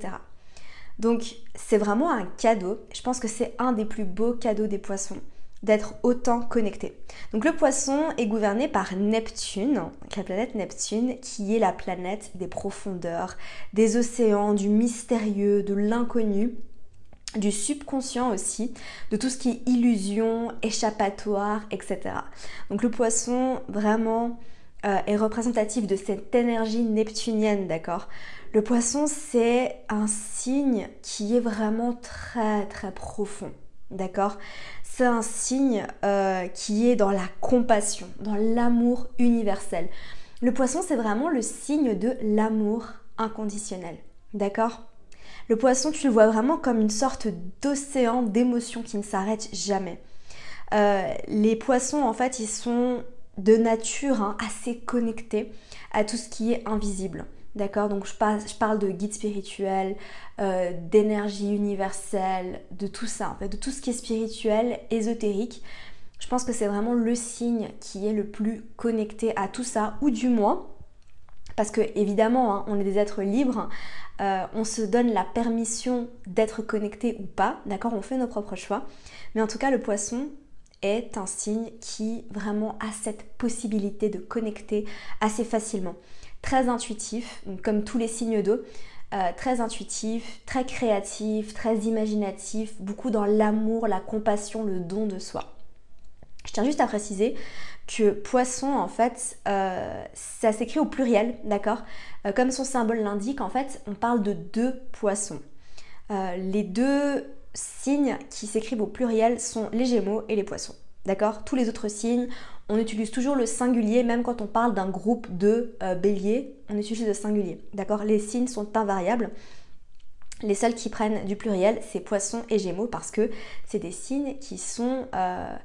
Speaker 1: Donc c'est vraiment un cadeau. Je pense que c'est un des plus beaux cadeaux des poissons d'être autant connecté. Donc le poisson est gouverné par Neptune, la planète Neptune, qui est la planète des profondeurs, des océans, du mystérieux, de l'inconnu du subconscient aussi, de tout ce qui est illusion, échappatoire, etc. Donc le poisson vraiment euh, est représentatif de cette énergie neptunienne, d'accord? Le poisson c'est un signe qui est vraiment très très profond, d'accord? C'est un signe euh, qui est dans la compassion, dans l'amour universel. Le poisson, c'est vraiment le signe de l'amour inconditionnel. D'accord? Le poisson, tu le vois vraiment comme une sorte d'océan d'émotions qui ne s'arrête jamais. Euh, les poissons, en fait, ils sont de nature hein, assez connectés à tout ce qui est invisible. D'accord? Donc je parle, de guide spirituel, euh, d'énergie universelle, de tout ça, de tout ce qui est spirituel, ésotérique. Je pense que c'est vraiment le signe qui est le plus connecté à tout ça, ou du moins, parce que évidemment, hein, on est des êtres libres, euh, on se donne la permission d'être connecté ou pas, d'accord? On fait nos propres choix. Mais en tout cas, le poisson est un signe qui vraiment a cette possibilité de connecter assez facilement très intuitif, comme tous les signes d'eau, euh, très intuitif, très créatif, très imaginatif, beaucoup dans l'amour, la compassion, le don de soi. Je tiens juste à préciser que poisson, en fait, euh, ça s'écrit au pluriel, d'accord? Euh, Comme son symbole l'indique, en fait, on parle de deux poissons. les deux signes qui s'écrivent au pluriel sont les Gémeaux et les Poissons. D'accord? Tous les autres signes, on utilise toujours le singulier, même quand on parle d'un groupe de euh, béliers, on utilise le singulier. D'accord? Les signes sont invariables. Les seuls qui prennent du pluriel, c'est poisson et gémeaux parce que c'est des signes qui sont, euh,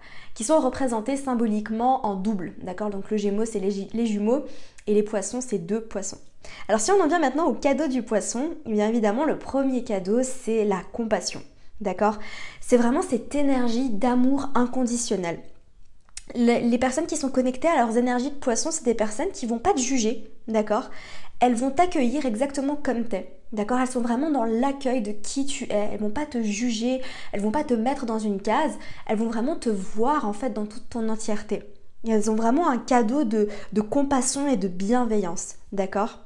Speaker 1: représentés symboliquement en double. D'accord? Donc le gémeaux, c'est les, les, jumeaux et les poissons, c'est deux poissons. Alors si on en vient maintenant au cadeau du poisson, bien évidemment, le premier cadeau, c'est la compassion. D'accord? C'est vraiment cette énergie d'amour inconditionnel. Les personnes qui sont connectées à leurs énergies de poisson, c'est des personnes qui vont pas te juger, d'accord? Elles vont t'accueillir exactement comme t'es, d'accord? Elles sont vraiment dans l'accueil de qui tu es. Elles vont pas te juger, elles vont pas te mettre dans une case, elles vont vraiment te voir en fait dans toute ton entièreté. elles ont vraiment un cadeau de, de compassion et de bienveillance, d'accord?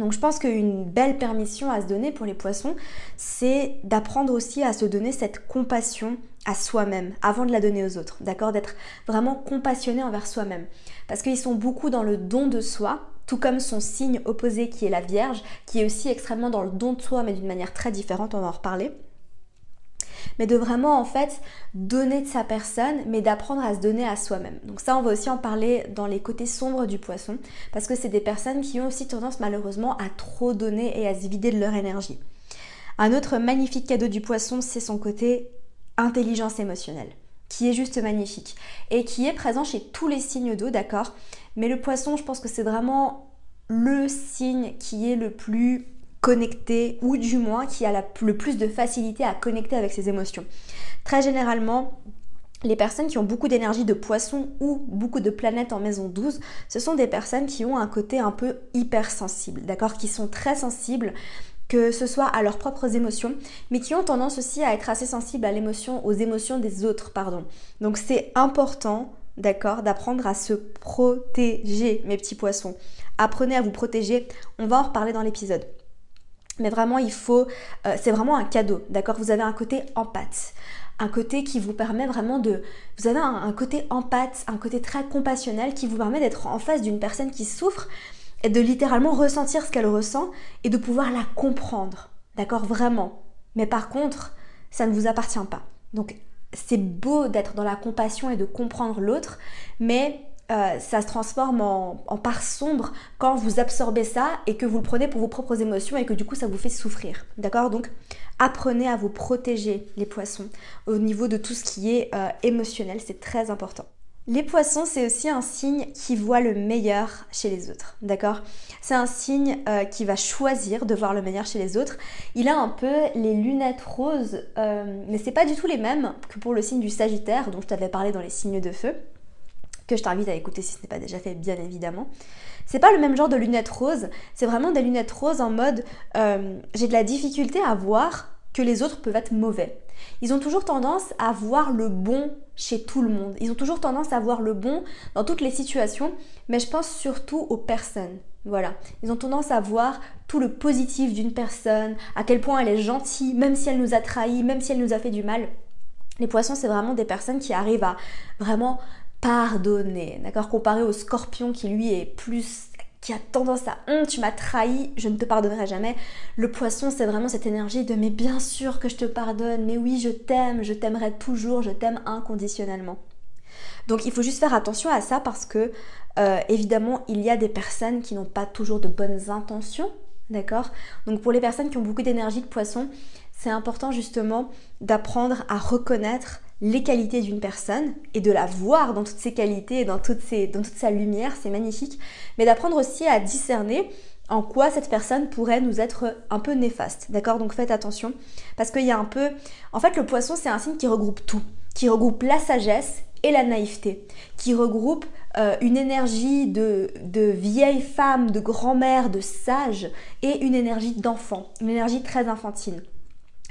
Speaker 1: Donc je pense qu'une belle permission à se donner pour les poissons, c'est d'apprendre aussi à se donner cette compassion à soi-même avant de la donner aux autres, d'accord? D'être vraiment compassionné envers soi-même. Parce qu'ils sont beaucoup dans le don de soi, tout comme son signe opposé qui est la Vierge, qui est aussi extrêmement dans le don de soi, mais d'une manière très différente, on va en reparler mais de vraiment en fait donner de sa personne, mais d'apprendre à se donner à soi-même. Donc ça, on va aussi en parler dans les côtés sombres du poisson, parce que c'est des personnes qui ont aussi tendance malheureusement à trop donner et à se vider de leur énergie. Un autre magnifique cadeau du poisson, c'est son côté intelligence émotionnelle, qui est juste magnifique et qui est présent chez tous les signes d'eau, d'accord? Mais le poisson, je pense que c'est vraiment le signe qui est le plus connecté ou du moins qui a le plus de facilité à connecter avec ses émotions. Très généralement, les personnes qui ont beaucoup d'énergie de poisson ou beaucoup de planètes en maison 12, ce sont des personnes qui ont un côté un peu hypersensible, d'accord Qui sont très sensibles, que ce soit à leurs propres émotions, mais qui ont tendance aussi à être assez sensibles à l'émotion, aux émotions des autres, pardon. Donc c'est important, d'accord, d'apprendre à se protéger, mes petits poissons. Apprenez à vous protéger, on va en reparler dans l'épisode. Mais vraiment, il faut, euh, c'est vraiment un cadeau, d'accord? Vous avez un côté empathe, un côté qui vous permet vraiment de, vous avez un, côté empathe, un côté très compassionnel qui vous permet d'être en face d'une personne qui souffre et de littéralement ressentir ce qu'elle ressent et de pouvoir la comprendre, d'accord? Vraiment. Mais par contre, ça ne vous appartient pas. Donc, c'est beau d'être dans la compassion et de comprendre l'autre, mais euh, ça se transforme en, part sombre quand vous absorbez ça et que vous le prenez pour vos propres émotions et que du coup ça vous fait souffrir. D'accord? Donc apprenez à vous protéger les poissons au niveau de tout ce qui est euh, émotionnel, c'est très important. Les poissons, c'est aussi un signe qui voit le meilleur chez les autres, d'accord? C'est un signe euh, qui va choisir de voir le meilleur chez les autres. Il a un peu les lunettes roses, mais c'est pas du tout les mêmes que pour le signe du Sagittaire dont je t'avais parlé dans les signes de feu que je t'invite à écouter si ce n'est pas déjà fait, bien évidemment. C'est pas le même genre de lunettes roses, c'est vraiment des lunettes roses en mode euh, j'ai de la difficulté à voir que les autres peuvent être mauvais. Ils ont toujours tendance à voir le bon chez tout le monde. Ils ont toujours tendance à voir le bon dans toutes les situations, mais je pense surtout aux personnes. Voilà. Ils ont tendance à voir tout le positif d'une personne, à quel point elle est gentille, même si elle nous a trahis, même si elle nous a fait du mal. Les poissons, c'est vraiment des personnes qui arrivent à vraiment pardonner, d'accord Comparé au scorpion qui lui est plus qui a tendance à hum, tu m'as trahi, je ne te pardonnerai jamais. Le poisson, c'est vraiment cette énergie de mais bien sûr que je te pardonne, mais oui, je t'aime, je t'aimerai toujours, je t'aime inconditionnellement. Donc il faut juste faire attention à ça parce que euh, évidemment, il y a des personnes qui n'ont pas toujours de bonnes intentions, d'accord Donc pour les personnes qui ont beaucoup d'énergie de poisson, c'est important justement d'apprendre à reconnaître les qualités d'une personne et de la voir dans toutes ses qualités et dans, toute sa lumière, c'est magnifique, mais d'apprendre aussi à discerner en quoi cette personne pourrait nous être un peu néfaste, d'accord? Donc faites attention, parce qu'il y a un peu... En fait, le poisson, c'est un signe qui regroupe tout, qui regroupe la sagesse et la naïveté, qui regroupe euh, une énergie de, de vieille femme, de grand-mère, de sage, et une énergie d'enfant, une énergie très infantile.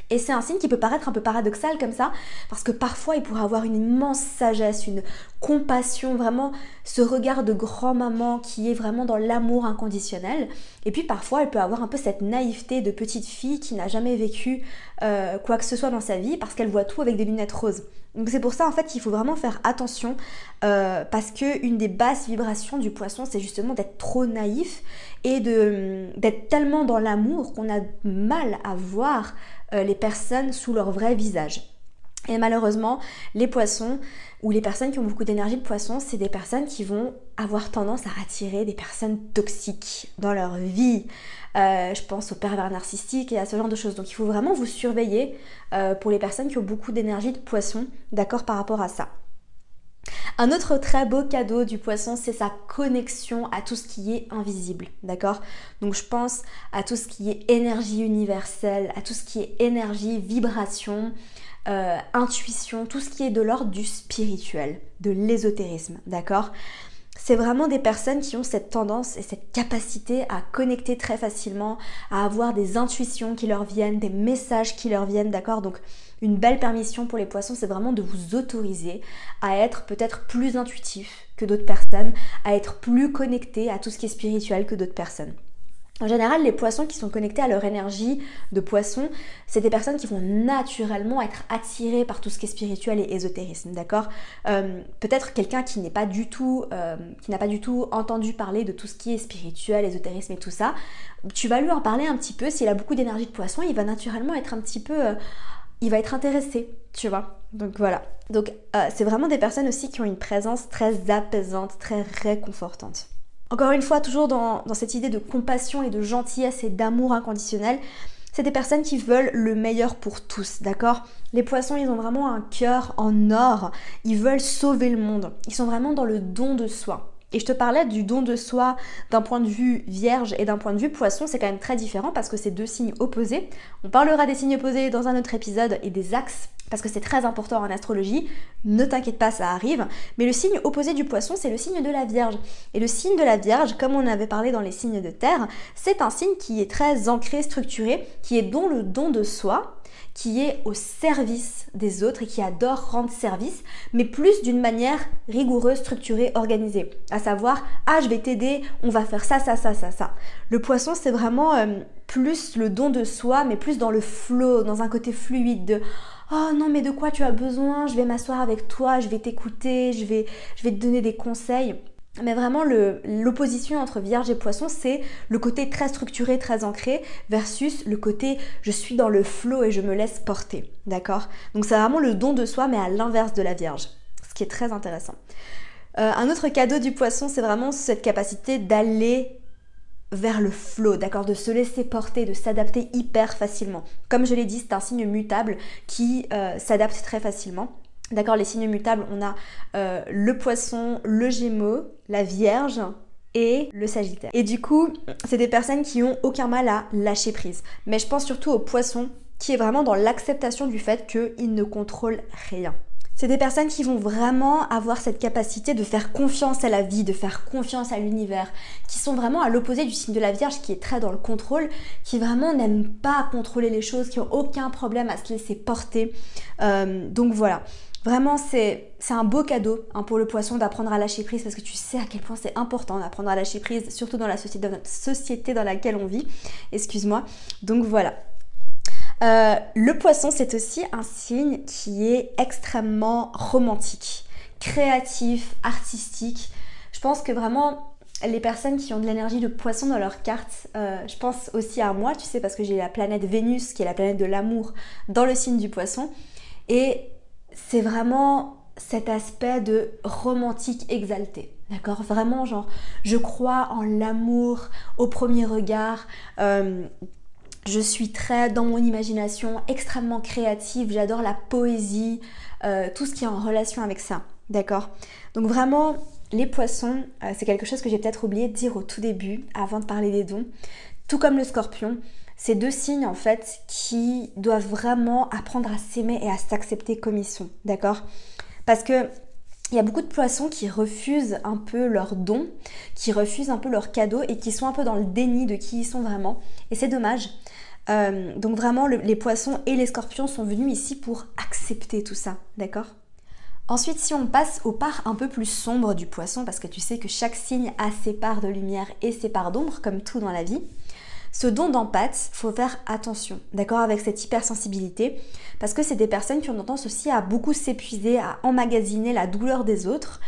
Speaker 1: Et c'est un signe qui peut paraître un peu paradoxal comme ça, parce que parfois il pourrait avoir une immense sagesse, une compassion, vraiment ce regard de grand-maman qui est vraiment dans l'amour inconditionnel. Et puis parfois elle peut avoir un peu cette naïveté de petite fille qui n'a jamais vécu euh, quoi que ce soit dans sa vie, parce qu'elle voit tout avec des lunettes roses. Donc c'est pour ça en fait qu'il faut vraiment faire attention euh, parce que une des basses vibrations du poisson c'est justement d'être trop naïf et d'être tellement dans l'amour qu'on a mal à voir euh, les personnes sous leur vrai visage. Et malheureusement, les poissons ou les personnes qui ont beaucoup d'énergie de poisson, c'est des personnes qui vont avoir tendance à attirer des personnes toxiques dans leur vie. Euh, je pense aux pervers narcissiques et à ce genre de choses. Donc il faut vraiment vous surveiller euh, pour les personnes qui ont beaucoup d'énergie de poisson, d'accord par rapport à ça. Un autre très beau cadeau du poisson, c'est sa connexion à tout ce qui est invisible, d'accord? Donc je pense à tout ce qui est énergie universelle, à tout ce qui est énergie, vibration, euh, intuition, tout ce qui est de l'ordre du spirituel, de l'ésotérisme, d'accord? C'est vraiment des personnes qui ont cette tendance et cette capacité à connecter très facilement, à avoir des intuitions qui leur viennent, des messages qui leur viennent, d'accord? Une belle permission pour les poissons, c'est vraiment de vous autoriser à être peut-être plus intuitif que d'autres personnes, à être plus connecté à tout ce qui est spirituel que d'autres personnes. En général, les poissons qui sont connectés à leur énergie de poisson, c'est des personnes qui vont naturellement être attirées par tout ce qui est spirituel et ésotérisme, d'accord? Euh, Peut-être quelqu'un qui n'est pas du tout, euh, qui n'a pas du tout entendu parler de tout ce qui est spirituel, ésotérisme et tout ça. Tu vas lui en parler un petit peu. S'il a beaucoup d'énergie de poisson, il va naturellement être un petit peu, euh, il va être intéressé, tu vois Donc voilà. Donc c'est vraiment des personnes aussi qui ont une présence très apaisante, très réconfortante. Encore une fois, toujours dans, cette idée de compassion et de gentillesse et d'amour inconditionnel, c'est des personnes qui veulent le meilleur pour tous, d'accord? Les poissons, ils ont vraiment un cœur en or, ils veulent sauver le monde, ils sont vraiment dans le don de soi. Et je te parlais du don de soi d'un point de vue vierge et d'un point de vue poisson, c'est quand même très différent parce que c'est deux signes opposés. On parlera des signes opposés dans un autre épisode et des axes parce que c'est très important en astrologie. Ne t'inquiète pas, ça arrive. Mais le signe opposé du poisson, c'est le signe de la Vierge. Et le signe de la Vierge, comme on avait parlé dans les signes de terre, c'est un signe qui est très ancré, structuré, qui est dans le don de soi, qui est au service des autres et qui adore rendre service, mais plus d'une manière rigoureuse, structurée, organisée. À savoir, ah, je vais t'aider, on va faire ça, ça, ça, ça, ça. Le poisson, c'est vraiment euh, plus le don de soi, mais plus dans le flow, dans un côté fluide de oh non mais de quoi tu as besoin, je vais m'asseoir avec toi, je vais t'écouter, je vais, je vais te donner des conseils. Mais vraiment, l'opposition entre Vierge et Poisson, c'est le côté très structuré, très ancré, versus le côté je suis dans le flot et je me laisse porter. D'accord? Donc c'est vraiment le don de soi, mais à l'inverse de la Vierge, ce qui est très intéressant. Euh, un autre cadeau du Poisson, c'est vraiment cette capacité d'aller vers le flow, d'accord, de se laisser porter, de s'adapter hyper facilement. Comme je l'ai dit, c'est un signe mutable qui euh, s'adapte très facilement. D'accord, les signes mutables, on a euh, le poisson, le gémeaux, la vierge et le sagittaire. Et du coup, c'est des personnes qui ont aucun mal à lâcher prise. Mais je pense surtout au poisson qui est vraiment dans l'acceptation du fait qu'il ne contrôle rien. C'est des personnes qui vont vraiment avoir cette capacité de faire confiance à la vie, de faire confiance à l'univers, qui sont vraiment à l'opposé du signe de la Vierge qui est très dans le contrôle, qui vraiment n'aiment pas contrôler les choses, qui ont aucun problème à se laisser porter. Euh, donc voilà. Vraiment, c'est un beau cadeau hein, pour le poisson d'apprendre à lâcher prise parce que tu sais à quel point c'est important d'apprendre à lâcher prise, surtout dans la société, dans laquelle on vit. Excuse-moi. Donc voilà. Euh, le poisson, c'est aussi un signe qui est extrêmement romantique, créatif, artistique. Je pense que vraiment, les personnes qui ont de l'énergie de poisson dans leur carte, euh, je pense aussi à moi, tu sais, parce que j'ai la planète Vénus, qui est la planète de l'amour, dans le signe du poisson. Et c'est vraiment cet aspect de romantique exalté. D'accord? Vraiment, genre, je crois en l'amour au premier regard. Euh, je suis très dans mon imagination, extrêmement créative, j'adore la poésie, euh, tout ce qui est en relation avec ça. D'accord? Donc vraiment, les poissons, euh, c'est quelque chose que j'ai peut-être oublié de dire au tout début, avant de parler des dons. Tout comme le scorpion, c'est deux signes en fait qui doivent vraiment apprendre à s'aimer et à s'accepter comme ils sont. D'accord? Parce que il y a beaucoup de poissons qui refusent un peu leurs dons, qui refusent un peu leurs cadeaux et qui sont un peu dans le déni de qui ils sont vraiment. Et c'est dommage. Euh, donc vraiment, les poissons et les scorpions sont venus ici pour accepter tout ça, d'accord? Ensuite, si on passe aux parts un peu plus sombres du poisson, parce que tu sais que chaque signe a ses parts de lumière et ses parts d'ombre, comme tout dans la vie, ce don d'empathie, faut faire attention, d'accord, avec cette hypersensibilité, parce que c'est des personnes qui ont tendance aussi à beaucoup s'épuiser, à emmagasiner la douleur des autres,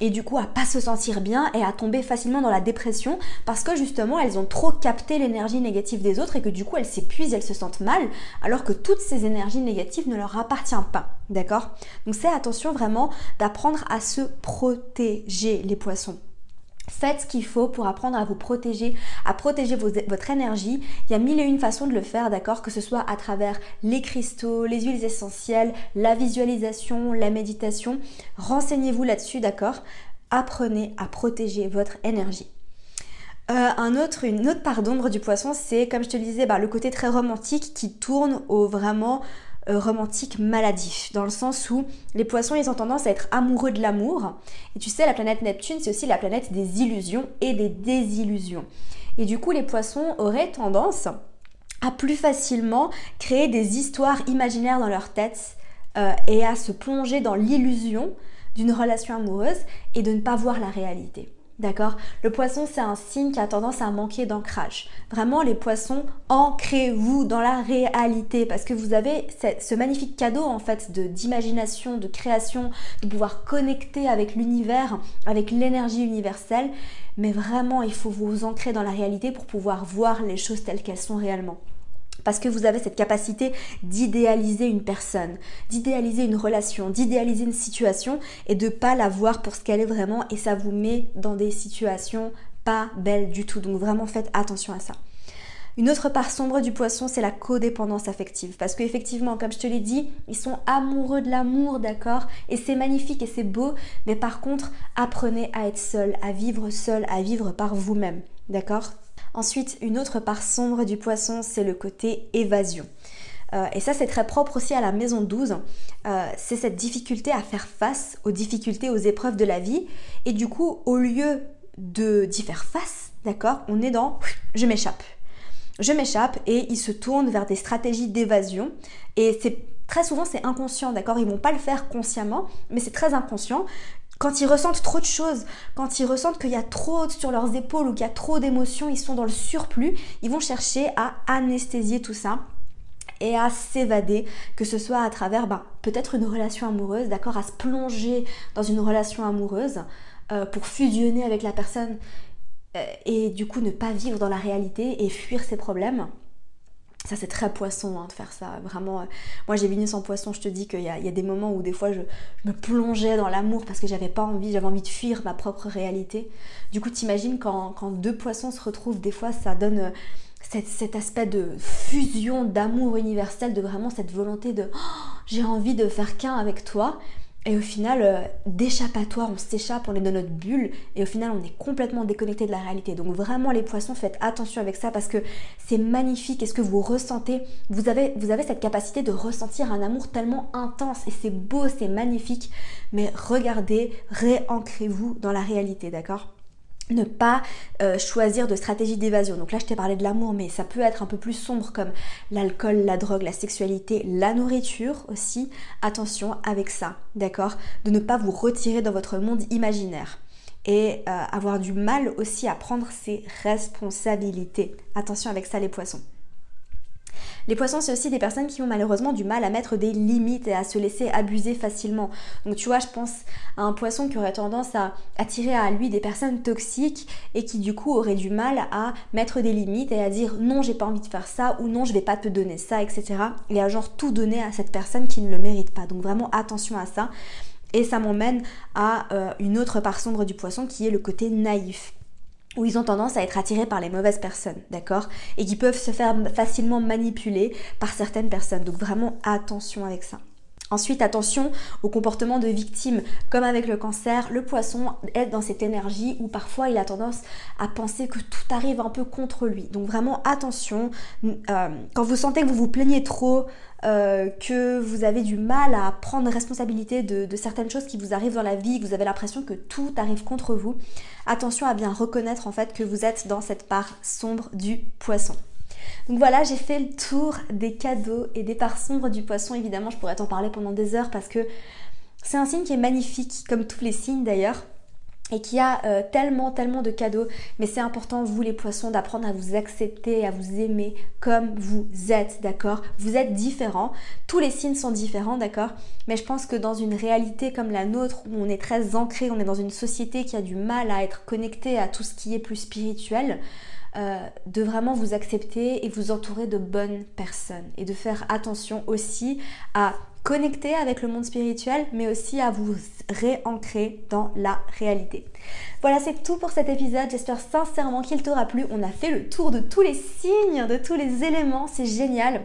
Speaker 1: et du coup à pas se sentir bien et à tomber facilement dans la dépression parce que justement elles ont trop capté l'énergie négative des autres et que du coup elles s'épuisent, elles se sentent mal alors que toutes ces énergies négatives ne leur appartiennent pas. D'accord? Donc c'est attention vraiment d'apprendre à se protéger les poissons. Faites ce qu'il faut pour apprendre à vous protéger, à protéger votre énergie. Il y a mille et une façons de le faire, d'accord? Que ce soit à travers les cristaux, les huiles essentielles, la visualisation, la méditation. Renseignez-vous là-dessus, d'accord? Apprenez à protéger votre énergie. Euh, un autre, une autre part d'ombre du poisson, c'est comme je te le disais, bah, le côté très romantique qui tourne au vraiment euh, romantique maladif, dans le sens où les poissons, ils ont tendance à être amoureux de l'amour. Et tu sais, la planète Neptune, c'est aussi la planète des illusions et des désillusions. Et du coup, les poissons auraient tendance à plus facilement créer des histoires imaginaires dans leur tête euh, et à se plonger dans l'illusion d'une relation amoureuse et de ne pas voir la réalité. D'accord? Le poisson, c'est un signe qui a tendance à manquer d'ancrage. Vraiment, les poissons, ancrez-vous dans la réalité parce que vous avez ce magnifique cadeau en fait d'imagination, de création, de pouvoir connecter avec l'univers, avec l'énergie universelle. Mais vraiment, il faut vous ancrer dans la réalité pour pouvoir voir les choses telles qu'elles sont réellement parce que vous avez cette capacité d'idéaliser une personne, d'idéaliser une relation, d'idéaliser une situation et de pas la voir pour ce qu'elle est vraiment et ça vous met dans des situations pas belles du tout. Donc vraiment faites attention à ça. Une autre part sombre du poisson, c'est la codépendance affective. Parce qu'effectivement, comme je te l'ai dit, ils sont amoureux de l'amour, d'accord? Et c'est magnifique et c'est beau. Mais par contre, apprenez à être seul, à vivre seul, à vivre par vous-même, d'accord? Ensuite, une autre part sombre du poisson, c'est le côté évasion. Euh, et ça, c'est très propre aussi à la maison 12. Euh, c'est cette difficulté à faire face aux difficultés, aux épreuves de la vie. Et du coup, au lieu d'y faire face, d'accord, on est dans je m'échappe. Je m'échappe et ils se tournent vers des stratégies d'évasion. Et c'est très souvent c'est inconscient, d'accord Ils vont pas le faire consciemment, mais c'est très inconscient quand ils ressentent trop de choses, quand ils ressentent qu'il y a trop sur leurs épaules ou qu'il y a trop d'émotions, ils sont dans le surplus, ils vont chercher à anesthésier tout ça et à s'évader, que ce soit à travers ben, peut-être une relation amoureuse, d'accord, à se plonger dans une relation amoureuse euh, pour fusionner avec la personne euh, et du coup ne pas vivre dans la réalité et fuir ses problèmes. Ça, c'est très poisson hein, de faire ça. Vraiment, euh, moi j'ai Vénus en poisson, je te dis qu'il y, a des moments où des fois je, me plongeais dans l'amour parce que j'avais pas envie, j'avais envie de fuir ma propre réalité. Du coup, t'imagines quand, deux poissons se retrouvent, des fois ça donne euh, cet, aspect de fusion d'amour universel, de vraiment cette volonté de oh, j'ai envie de faire qu'un avec toi. Et au final, euh, d'échappatoire, on s'échappe, on est dans notre bulle et au final, on est complètement déconnecté de la réalité. Donc vraiment, les poissons, faites attention avec ça parce que c'est magnifique. Est-ce que vous ressentez vous avez, vous avez cette capacité de ressentir un amour tellement intense et c'est beau, c'est magnifique. Mais regardez, réancrez-vous dans la réalité, d'accord? Ne pas euh, choisir de stratégie d'évasion. Donc là, je t'ai parlé de l'amour, mais ça peut être un peu plus sombre comme l'alcool, la drogue, la sexualité, la nourriture aussi. Attention avec ça, d'accord? De ne pas vous retirer dans votre monde imaginaire et euh, avoir du mal aussi à prendre ses responsabilités. Attention avec ça les poissons. Les poissons, c'est aussi des personnes qui ont malheureusement du mal à mettre des limites et à se laisser abuser facilement. Donc tu vois, je pense à un poisson qui aurait tendance à attirer à lui des personnes toxiques et qui du coup aurait du mal à mettre des limites et à dire non, j'ai pas envie de faire ça ou non, je vais pas te donner ça, etc. Et à genre tout donner à cette personne qui ne le mérite pas. Donc vraiment attention à ça. Et ça m'emmène à euh, une autre part sombre du poisson qui est le côté naïf où ils ont tendance à être attirés par les mauvaises personnes, d'accord? Et qui peuvent se faire facilement manipuler par certaines personnes. Donc vraiment attention avec ça. Ensuite, attention au comportement de victime. Comme avec le cancer, le poisson est dans cette énergie où parfois il a tendance à penser que tout arrive un peu contre lui. Donc vraiment attention. Euh, quand vous sentez que vous vous plaignez trop, euh, que vous avez du mal à prendre responsabilité de, certaines choses qui vous arrivent dans la vie, que vous avez l'impression que tout arrive contre vous, attention à bien reconnaître en fait que vous êtes dans cette part sombre du poisson. Donc voilà, j'ai fait le tour des cadeaux et des parts sombres du poisson. Évidemment, je pourrais t'en parler pendant des heures parce que c'est un signe qui est magnifique, comme tous les signes d'ailleurs et qui a euh, tellement, tellement de cadeaux. Mais c'est important, vous les poissons, d'apprendre à vous accepter, à vous aimer comme vous êtes, d'accord? Vous êtes différents, tous les signes sont différents, d'accord? Mais je pense que dans une réalité comme la nôtre, où on est très ancré, on est dans une société qui a du mal à être connecté à tout ce qui est plus spirituel, euh, de vraiment vous accepter et vous entourer de bonnes personnes et de faire attention aussi à connecter avec le monde spirituel mais aussi à vous réancrer dans la réalité. Voilà, c'est tout pour cet épisode. J'espère sincèrement qu'il t'aura plu. On a fait le tour de tous les signes, de tous les éléments. C'est génial.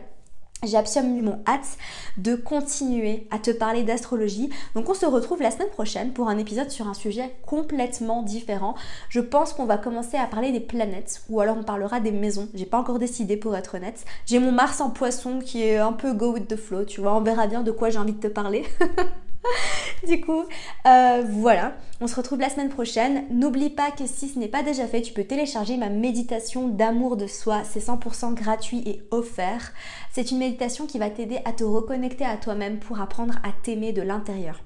Speaker 1: J'ai absolument hâte de continuer à te parler d'astrologie. Donc on se retrouve la semaine prochaine pour un épisode sur un sujet complètement différent. Je pense qu'on va commencer à parler des planètes ou alors on parlera des maisons. J'ai pas encore décidé pour être honnête. J'ai mon Mars en poisson qui est un peu go with the flow, tu vois. On verra bien de quoi j'ai envie de te parler. du coup, euh, voilà, on se retrouve la semaine prochaine. N'oublie pas que si ce n'est pas déjà fait, tu peux télécharger ma méditation d'amour de soi. C'est 100% gratuit et offert. C'est une méditation qui va t'aider à te reconnecter à toi-même pour apprendre à t'aimer de l'intérieur.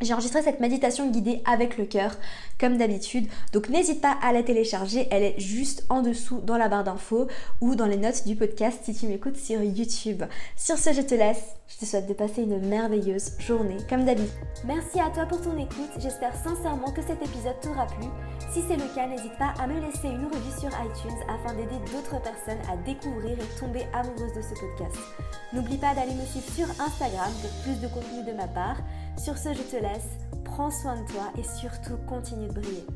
Speaker 1: J'ai enregistré cette méditation guidée avec le cœur, comme d'habitude. Donc n'hésite pas à la télécharger, elle est juste en dessous dans la barre d'infos ou dans les notes du podcast si tu m'écoutes sur YouTube. Sur ce, je te laisse. Je te souhaite de passer une merveilleuse journée, comme d'habitude. Merci à toi pour ton écoute. J'espère sincèrement que cet épisode t'aura plu. Si c'est le cas, n'hésite pas à me laisser une revue sur iTunes afin d'aider d'autres personnes à découvrir et tomber amoureuses de ce podcast. N'oublie pas d'aller me suivre sur Instagram pour plus de contenu de ma part. Sur ce, je te laisse, prends soin de toi et surtout continue de briller.